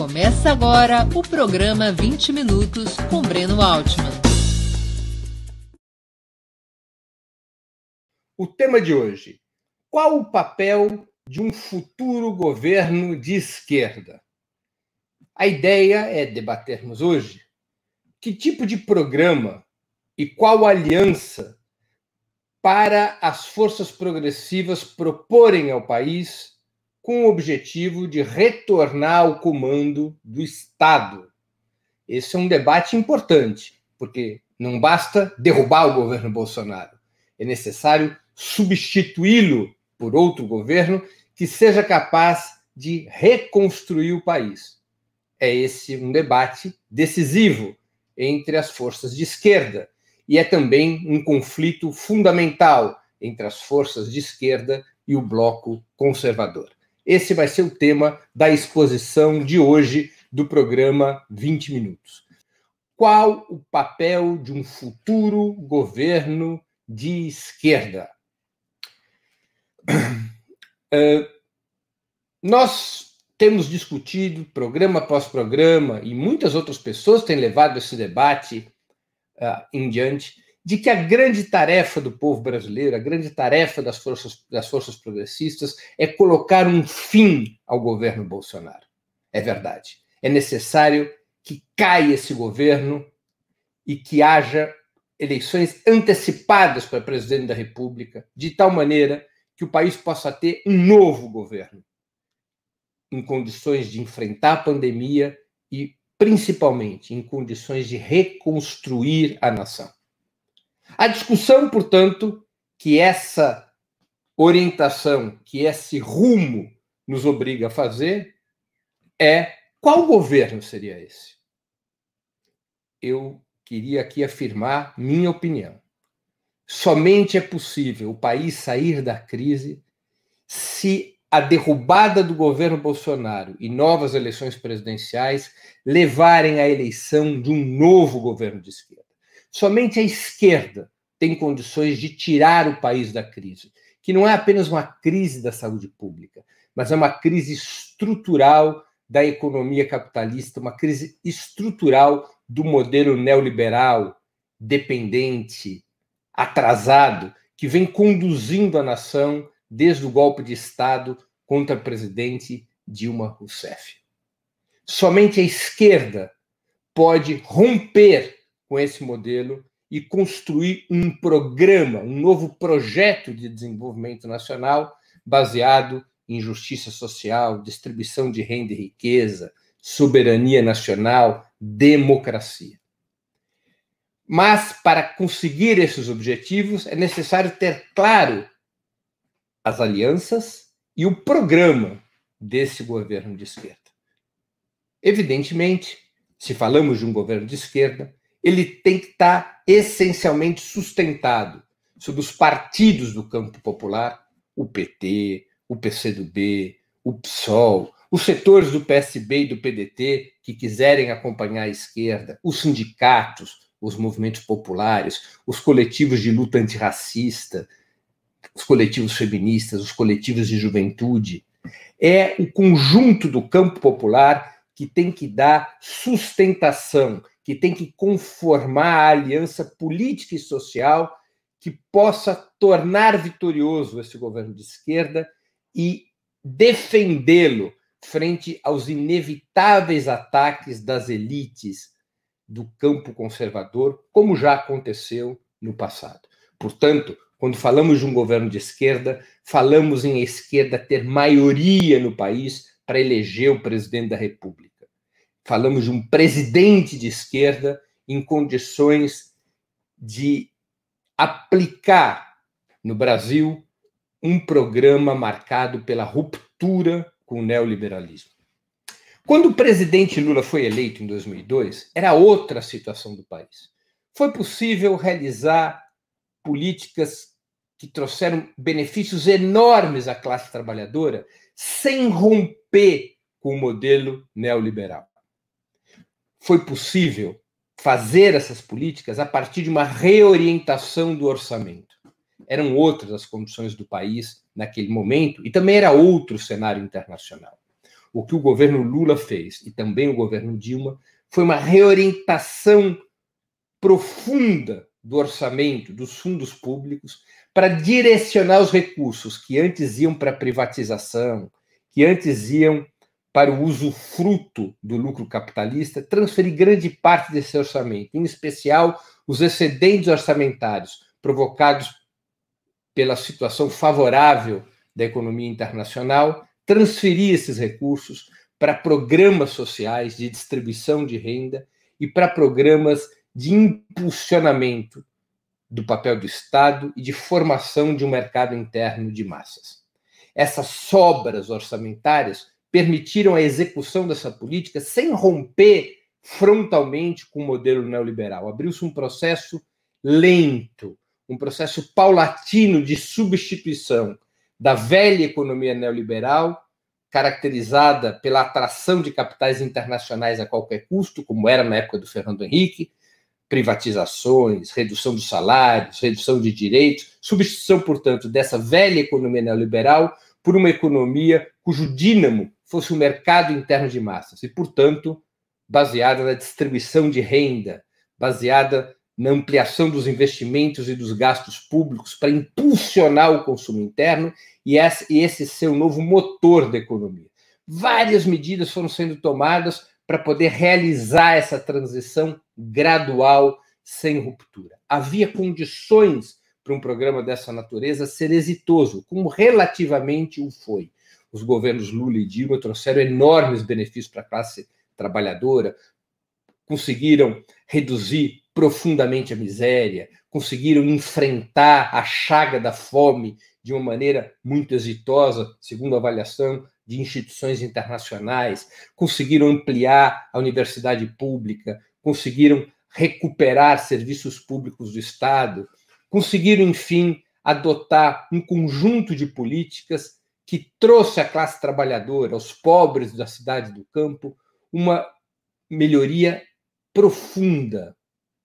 Começa agora o programa 20 Minutos com Breno Altman. O tema de hoje: qual o papel de um futuro governo de esquerda? A ideia é debatermos hoje que tipo de programa e qual aliança para as forças progressivas proporem ao país com o objetivo de retornar ao comando do Estado. Esse é um debate importante, porque não basta derrubar o governo Bolsonaro, é necessário substituí-lo por outro governo que seja capaz de reconstruir o país. É esse um debate decisivo entre as forças de esquerda e é também um conflito fundamental entre as forças de esquerda e o bloco conservador. Esse vai ser o tema da exposição de hoje do programa 20 Minutos. Qual o papel de um futuro governo de esquerda? Uh, nós temos discutido, programa após programa, e muitas outras pessoas têm levado esse debate uh, em diante, de que a grande tarefa do povo brasileiro, a grande tarefa das forças, das forças progressistas é colocar um fim ao governo Bolsonaro. É verdade. É necessário que caia esse governo e que haja eleições antecipadas para presidente da República, de tal maneira que o país possa ter um novo governo em condições de enfrentar a pandemia e, principalmente, em condições de reconstruir a nação. A discussão, portanto, que essa orientação, que esse rumo nos obriga a fazer é qual governo seria esse? Eu queria aqui afirmar minha opinião. Somente é possível o país sair da crise se a derrubada do governo Bolsonaro e novas eleições presidenciais levarem à eleição de um novo governo de esquerda. Somente a esquerda tem condições de tirar o país da crise, que não é apenas uma crise da saúde pública, mas é uma crise estrutural da economia capitalista, uma crise estrutural do modelo neoliberal, dependente, atrasado, que vem conduzindo a nação desde o golpe de Estado contra o presidente Dilma Rousseff. Somente a esquerda pode romper com esse modelo e construir um programa, um novo projeto de desenvolvimento nacional baseado em justiça social, distribuição de renda e riqueza, soberania nacional, democracia. Mas para conseguir esses objetivos é necessário ter claro as alianças e o programa desse governo de esquerda. Evidentemente, se falamos de um governo de esquerda, ele tem que estar essencialmente sustentado sobre os partidos do campo popular, o PT, o PCdoB, o PSOL, os setores do PSB e do PDT que quiserem acompanhar a esquerda, os sindicatos, os movimentos populares, os coletivos de luta antirracista, os coletivos feministas, os coletivos de juventude. É o conjunto do campo popular que tem que dar sustentação, que tem que conformar a aliança política e social que possa tornar vitorioso esse governo de esquerda e defendê-lo frente aos inevitáveis ataques das elites do campo conservador, como já aconteceu no passado. Portanto, quando falamos de um governo de esquerda, falamos em esquerda ter maioria no país para eleger o presidente da República falamos de um presidente de esquerda em condições de aplicar no Brasil um programa marcado pela ruptura com o neoliberalismo. Quando o presidente Lula foi eleito em 2002, era outra situação do país. Foi possível realizar políticas que trouxeram benefícios enormes à classe trabalhadora sem romper com o modelo neoliberal foi possível fazer essas políticas a partir de uma reorientação do orçamento. Eram outras as condições do país naquele momento e também era outro cenário internacional. o que o governo Lula fez e também o governo Dilma foi uma reorientação profunda do orçamento, dos fundos públicos, para direcionar os recursos que antes iam para privatização, que antes iam para o uso fruto do lucro capitalista, transferir grande parte desse orçamento, em especial os excedentes orçamentários provocados pela situação favorável da economia internacional, transferir esses recursos para programas sociais de distribuição de renda e para programas de impulsionamento do papel do Estado e de formação de um mercado interno de massas. Essas sobras orçamentárias permitiram a execução dessa política sem romper frontalmente com o modelo neoliberal. Abriu-se um processo lento, um processo paulatino de substituição da velha economia neoliberal, caracterizada pela atração de capitais internacionais a qualquer custo, como era na época do Fernando Henrique, privatizações, redução dos salários, redução de direitos, substituição, portanto, dessa velha economia neoliberal por uma economia cujo dínamo fosse o mercado interno de massas e, portanto, baseada na distribuição de renda, baseada na ampliação dos investimentos e dos gastos públicos para impulsionar o consumo interno e esse ser o novo motor da economia. Várias medidas foram sendo tomadas para poder realizar essa transição gradual, sem ruptura. Havia condições para um programa dessa natureza ser exitoso, como relativamente o foi. Os governos Lula e Dilma trouxeram enormes benefícios para a classe trabalhadora, conseguiram reduzir profundamente a miséria, conseguiram enfrentar a chaga da fome de uma maneira muito exitosa, segundo a avaliação de instituições internacionais, conseguiram ampliar a universidade pública, conseguiram recuperar serviços públicos do Estado, conseguiram, enfim, adotar um conjunto de políticas que trouxe à classe trabalhadora, aos pobres da cidade do campo, uma melhoria profunda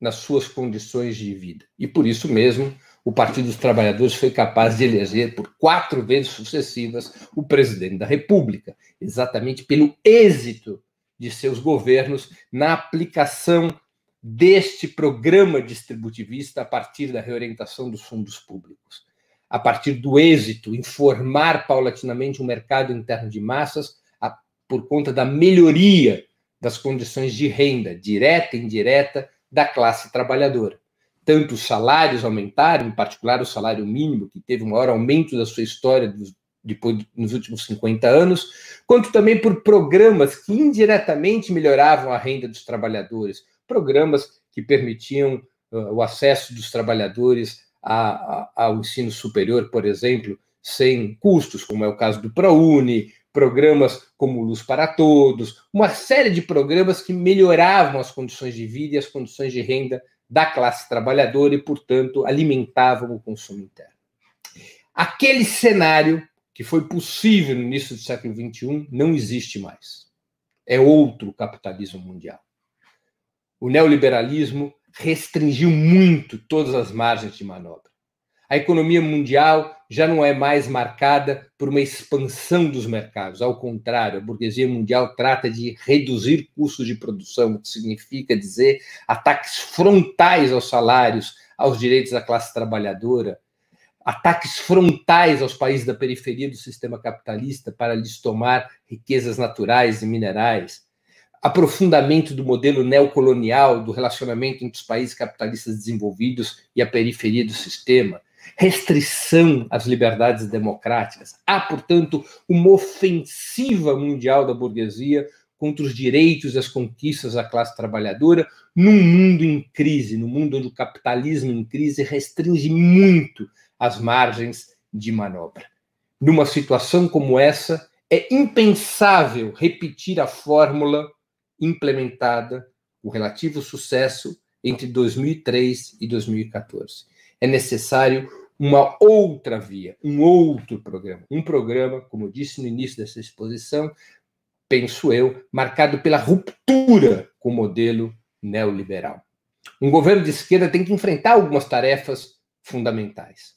nas suas condições de vida. E por isso mesmo, o Partido dos Trabalhadores foi capaz de eleger por quatro vezes sucessivas o presidente da República, exatamente pelo êxito de seus governos na aplicação deste programa distributivista a partir da reorientação dos fundos públicos, a partir do êxito em formar paulatinamente um mercado interno de massas a, por conta da melhoria das condições de renda, direta e indireta, da classe trabalhadora. Tanto os salários aumentaram, em particular o salário mínimo, que teve o maior aumento da sua história dos, depois, nos últimos 50 anos, quanto também por programas que indiretamente melhoravam a renda dos trabalhadores, programas que permitiam uh, o acesso dos trabalhadores a, a, ao ensino superior, por exemplo, sem custos, como é o caso do ProUni, programas como Luz para Todos, uma série de programas que melhoravam as condições de vida e as condições de renda da classe trabalhadora e, portanto, alimentavam o consumo interno. Aquele cenário que foi possível no início do século XXI não existe mais. É outro capitalismo mundial. O neoliberalismo restringiu muito todas as margens de manobra. A economia mundial já não é mais marcada por uma expansão dos mercados. Ao contrário, a burguesia mundial trata de reduzir custos de produção, o que significa dizer ataques frontais aos salários, aos direitos da classe trabalhadora, ataques frontais aos países da periferia do sistema capitalista para lhes tomar riquezas naturais e minerais, aprofundamento do modelo neocolonial do relacionamento entre os países capitalistas desenvolvidos e a periferia do sistema, restrição às liberdades democráticas. Há, portanto, uma ofensiva mundial da burguesia contra os direitos e as conquistas da classe trabalhadora num mundo em crise, no mundo onde o capitalismo em crise restringe muito as margens de manobra. Numa situação como essa, é impensável repetir a fórmula implementada com relativo sucesso entre 2003 e 2014 é necessário uma outra via, um outro programa. Um programa, como eu disse no início dessa exposição, penso eu, marcado pela ruptura com o modelo neoliberal. Um governo de esquerda tem que enfrentar algumas tarefas fundamentais.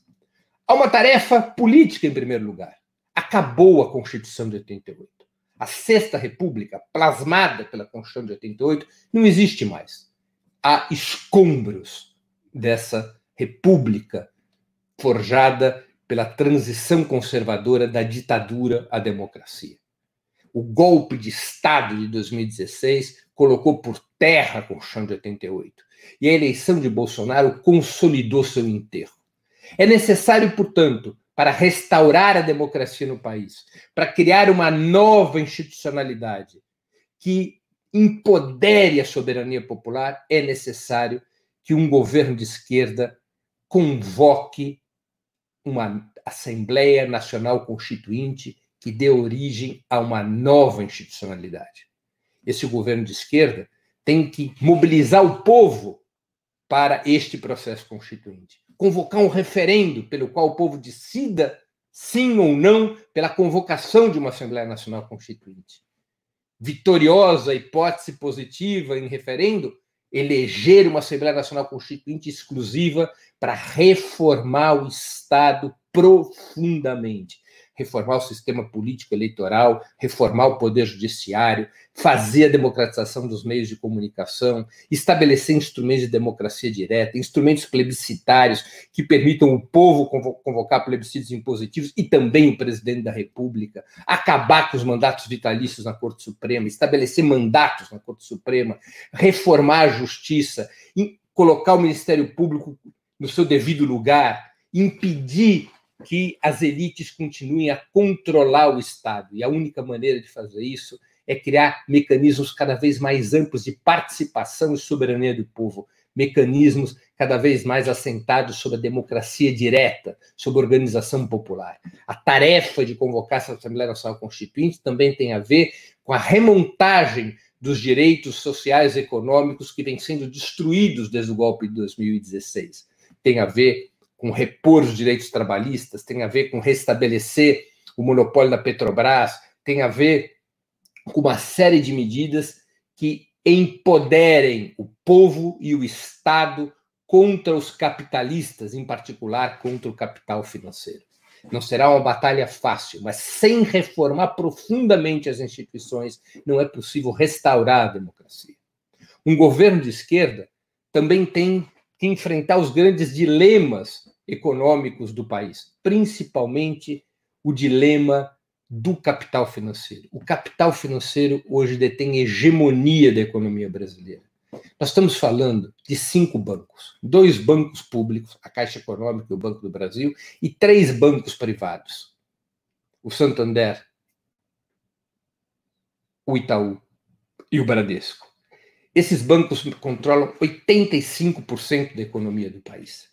Há uma tarefa política, em primeiro lugar. Acabou a Constituição de 88. A Sexta República, plasmada pela Constituição de 88, não existe mais. Há escombros dessa república forjada pela transição conservadora da ditadura à democracia. O golpe de Estado de 2016 colocou por terra a Constituição de 88 e a eleição de Bolsonaro consolidou seu enterro. É necessário, portanto, para restaurar a democracia no país, para criar uma nova institucionalidade que empodere a soberania popular, é necessário que um governo de esquerda convoque uma Assembleia Nacional Constituinte que dê origem a uma nova institucionalidade. Esse governo de esquerda tem que mobilizar o povo para este processo constituinte, convocar um referendo pelo qual o povo decida sim ou não pela convocação de uma Assembleia Nacional Constituinte. Vitoriosa, hipótese positiva em referendo, eleger uma Assembleia Nacional Constituinte exclusiva para reformar o Estado profundamente reformar o sistema político eleitoral, reformar o poder judiciário, fazer a democratização dos meios de comunicação, estabelecer instrumentos de democracia direta, instrumentos plebiscitários que permitam o povo convocar plebiscitos impositivos e também o presidente da República, acabar com os mandatos vitalícios na Corte Suprema, estabelecer mandatos na Corte Suprema, reformar a justiça, colocar o Ministério Público no seu devido lugar, impedir que as elites continuem a controlar o Estado. E a única maneira de fazer isso é criar mecanismos cada vez mais amplos de participação e soberania do povo, mecanismos cada vez mais assentados sobre a democracia direta, sobre a organização popular. A tarefa de convocar essa Assembleia Nacional Constituinte também tem a ver com a remontagem dos direitos sociais e econômicos que vêm sendo destruídos desde o golpe de 2016. Tem a ver com repor os direitos trabalhistas, tem a ver com restabelecer o monopólio da Petrobras, tem a ver com uma série de medidas que empoderem o povo e o Estado contra os capitalistas, em particular contra o capital financeiro. Não será uma batalha fácil, mas sem reformar profundamente as instituições, não é possível restaurar a democracia. Um governo de esquerda também tem que enfrentar os grandes dilemas econômicos do país, principalmente o dilema do capital financeiro. O capital financeiro hoje detém hegemonia da economia brasileira. Nós estamos falando de cinco bancos: dois bancos públicos, a Caixa Econômica e o Banco do Brasil, e três bancos privados: o Santander, o Itaú e o Bradesco. Esses bancos controlam 85% da economia do país.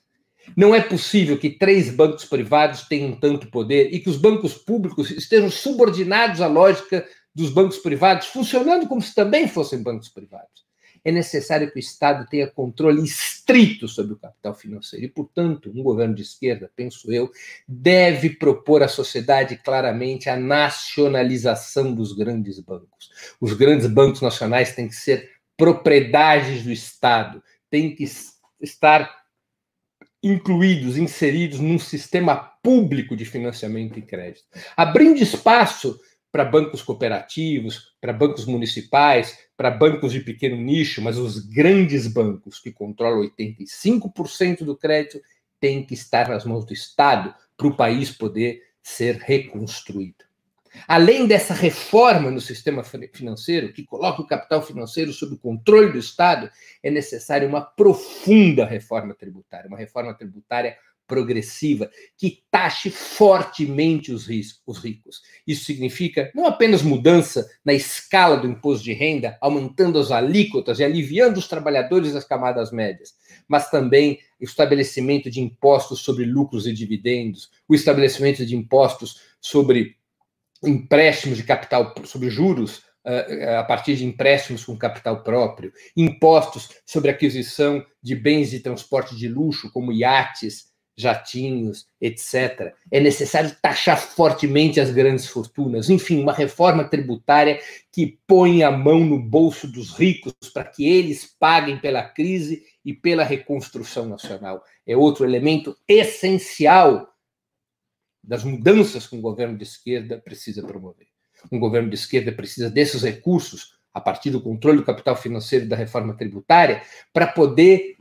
Não é possível que três bancos privados tenham tanto poder e que os bancos públicos estejam subordinados à lógica dos bancos privados, funcionando como se também fossem bancos privados. É necessário que o Estado tenha controle estrito sobre o capital financeiro e, portanto, um governo de esquerda, penso eu, deve propor à sociedade claramente a nacionalização dos grandes bancos. Os grandes bancos nacionais têm que ser propriedades do Estado, têm que estar incluídos, inseridos num sistema público de financiamento e crédito, abrindo espaço para bancos cooperativos, para bancos municipais, para bancos de pequeno nicho, mas os grandes bancos que controlam 85% do crédito têm que estar nas mãos do Estado para o país poder ser reconstruído. Além dessa reforma no sistema financeiro, que coloca o capital financeiro sob o controle do Estado, é necessária uma profunda reforma tributária, uma reforma tributária progressiva que taxe fortemente os, os ricos. Isso significa não apenas mudança na escala do imposto de renda, aumentando as alíquotas e aliviando os trabalhadores das camadas médias, mas também o estabelecimento de impostos sobre lucros e dividendos, o estabelecimento de impostos sobre empréstimos de capital sobre juros eh, a partir de empréstimos com capital próprio, impostos sobre aquisição de bens de transporte de luxo, como iates, jatinhos, etc. É necessário taxar fortemente as grandes fortunas. Enfim, uma reforma tributária que põe a mão no bolso dos ricos para que eles paguem pela crise e pela reconstrução nacional. É outro elemento essencial das mudanças que um governo de esquerda precisa promover. Um governo de esquerda precisa desses recursos, a partir do controle do capital financeiro e da reforma tributária, para poder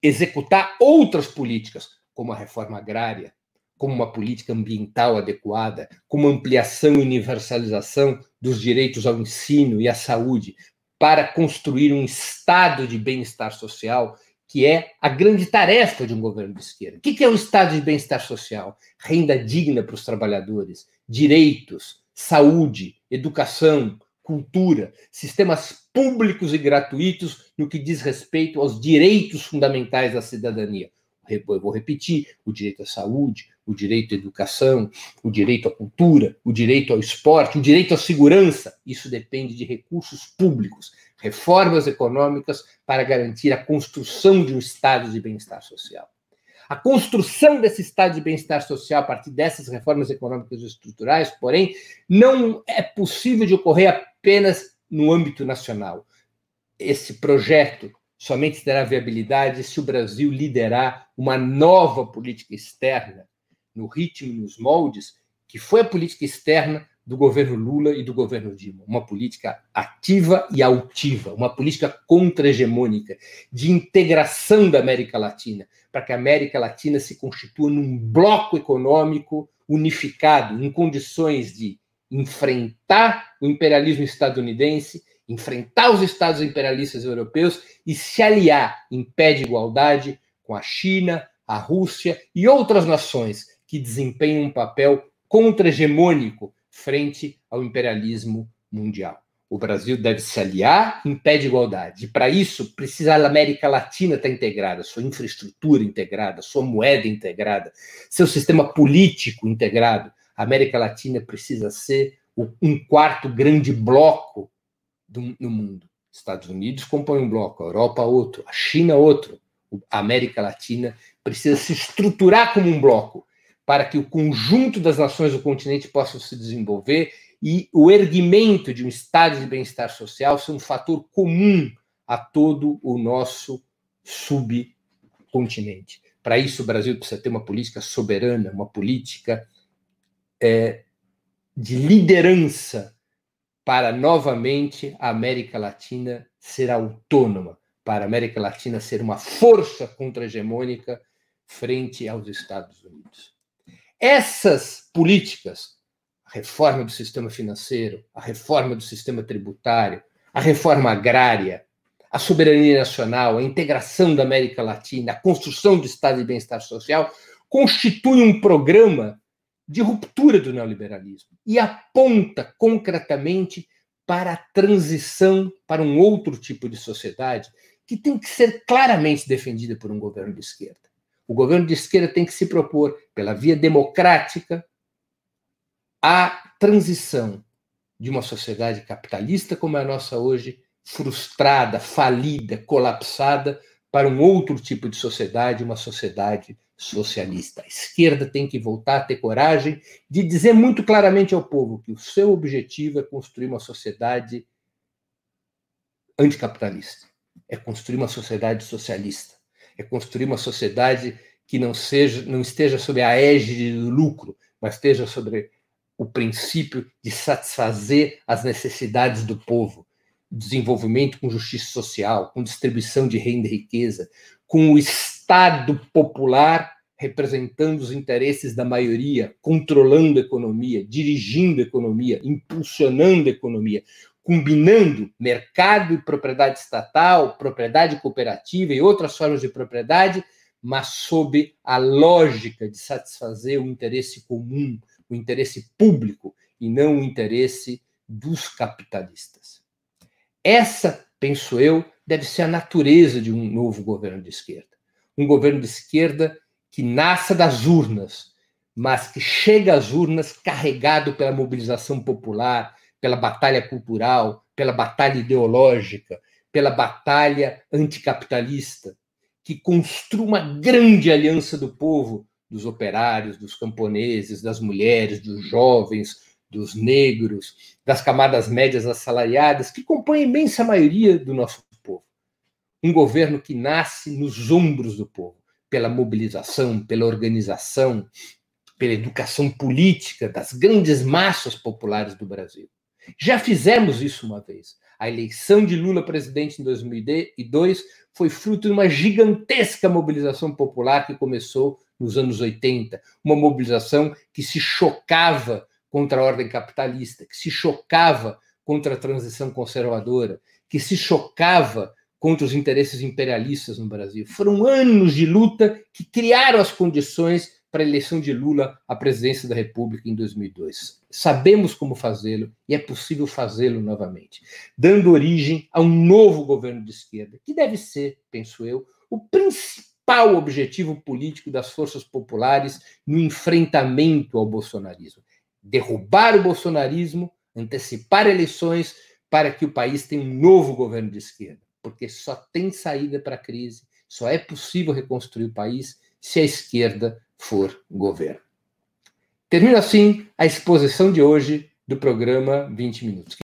executar outras políticas, como a reforma agrária, como uma política ambiental adequada, como ampliação e universalização dos direitos ao ensino e à saúde, para construir um estado de bem-estar social, que é a grande tarefa de um governo de esquerda. O que é o estado de bem-estar social? Renda digna para os trabalhadores, direitos, saúde, educação, cultura, sistemas públicos e gratuitos no que diz respeito aos direitos fundamentais da cidadania. Eu vou repetir: o direito à saúde, o direito à educação, o direito à cultura, o direito ao esporte, o direito à segurança. Isso depende de recursos públicos, reformas econômicas para garantir a construção de um estado de bem-estar social. A construção desse estado de bem-estar social a partir dessas reformas econômicas e estruturais, porém, não é possível de ocorrer apenas no âmbito nacional. Esse projeto somente terá viabilidade se o Brasil liderar uma nova política externa no ritmo e nos moldes que foi a política externa do governo Lula e do governo Dilma. Uma política ativa e altiva, uma política contra-hegemônica, de integração da América Latina, para que a América Latina se constitua num bloco econômico unificado, em condições de enfrentar o imperialismo estadunidense, enfrentar os estados imperialistas europeus e se aliar em pé de igualdade com a China, a Rússia e outras nações que desempenham um papel contra-hegemônico frente ao imperialismo mundial. O Brasil deve se aliar em pé de igualdade. Para isso, precisa a América Latina estar integrada, sua infraestrutura integrada, sua moeda integrada, seu sistema político integrado. A América Latina precisa ser um quarto grande bloco do, no mundo. Estados Unidos compõe um bloco, a Europa outro, a China outro. A América Latina precisa se estruturar como um bloco para que o conjunto das nações do continente possam se desenvolver e o erguimento de um estado de bem-estar social seja um fator comum a todo o nosso subcontinente. Para isso, o Brasil precisa ter uma política soberana, uma política é, de liderança para novamente a América Latina ser autônoma, para a América Latina ser uma força contra-hegemônica frente aos Estados Unidos. Essas políticas, a reforma do sistema financeiro, a reforma do sistema tributário, a reforma agrária, a soberania nacional, a integração da América Latina, a construção do Estado de bem-estar social, constituem um programa de ruptura do neoliberalismo e aponta concretamente para a transição para um outro tipo de sociedade que tem que ser claramente defendida por um governo de esquerda. O governo de esquerda tem que se propor, pela via democrática, a transição de uma sociedade capitalista como é a nossa hoje, frustrada, falida, colapsada, para um outro tipo de sociedade, uma sociedade socialista. A esquerda tem que voltar a ter coragem de dizer muito claramente ao povo que o seu objetivo é construir uma sociedade anticapitalista, é construir uma sociedade socialista é construir uma sociedade que não seja, não esteja sob a égide do lucro, mas esteja sobre o princípio de satisfazer as necessidades do povo, desenvolvimento com justiça social, com distribuição de renda e riqueza, com o Estado popular representando os interesses da maioria, controlando a economia, dirigindo a economia, impulsionando a economia, combinando mercado e propriedade estatal, propriedade cooperativa e outras formas de propriedade, mas sob a lógica de satisfazer o interesse comum, o interesse público e não o interesse dos capitalistas. Essa, penso eu, deve ser a natureza de um novo governo de esquerda. Um governo de esquerda que nasça das urnas, mas que chega às urnas carregado pela mobilização popular, pela batalha cultural, pela batalha ideológica, pela batalha anticapitalista, que construa uma grande aliança do povo, dos operários, dos camponeses, das mulheres, dos jovens, dos negros, das camadas médias assalariadas, que compõem a imensa maioria do nosso povo. Um governo que nasce nos ombros do povo, pela mobilização, pela organização, pela educação política das grandes massas populares do Brasil. Já fizemos isso uma vez. A eleição de Lula presidente em 2002 foi fruto de uma gigantesca mobilização popular que começou nos anos 80, uma mobilização que se chocava contra a ordem capitalista, que se chocava contra a transição conservadora, que se chocava contra os interesses imperialistas no Brasil. Foram anos de luta que criaram as condições para a eleição de Lula à presidência da República em 2002. Sabemos como fazê-lo e é possível fazê-lo novamente, dando origem a um novo governo de esquerda, que deve ser, penso eu, o principal objetivo político das forças populares no enfrentamento ao bolsonarismo. Derrubar o bolsonarismo, antecipar eleições para que o país tenha um novo governo de esquerda porque só tem saída para a crise, só é possível reconstruir o país se a esquerda for governo. Termino assim a exposição de hoje do programa 20 Minutos.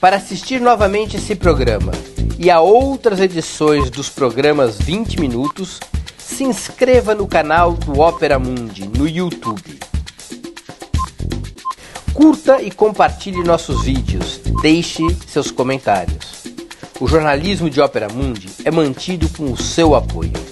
Para assistir novamente esse programa e a outras edições dos programas 20 Minutos, se inscreva no canal do Opera Mundi no YouTube. Curta e compartilhe nossos vídeos. Deixe seus comentários. O jornalismo de Ópera Mundi é mantido com o seu apoio.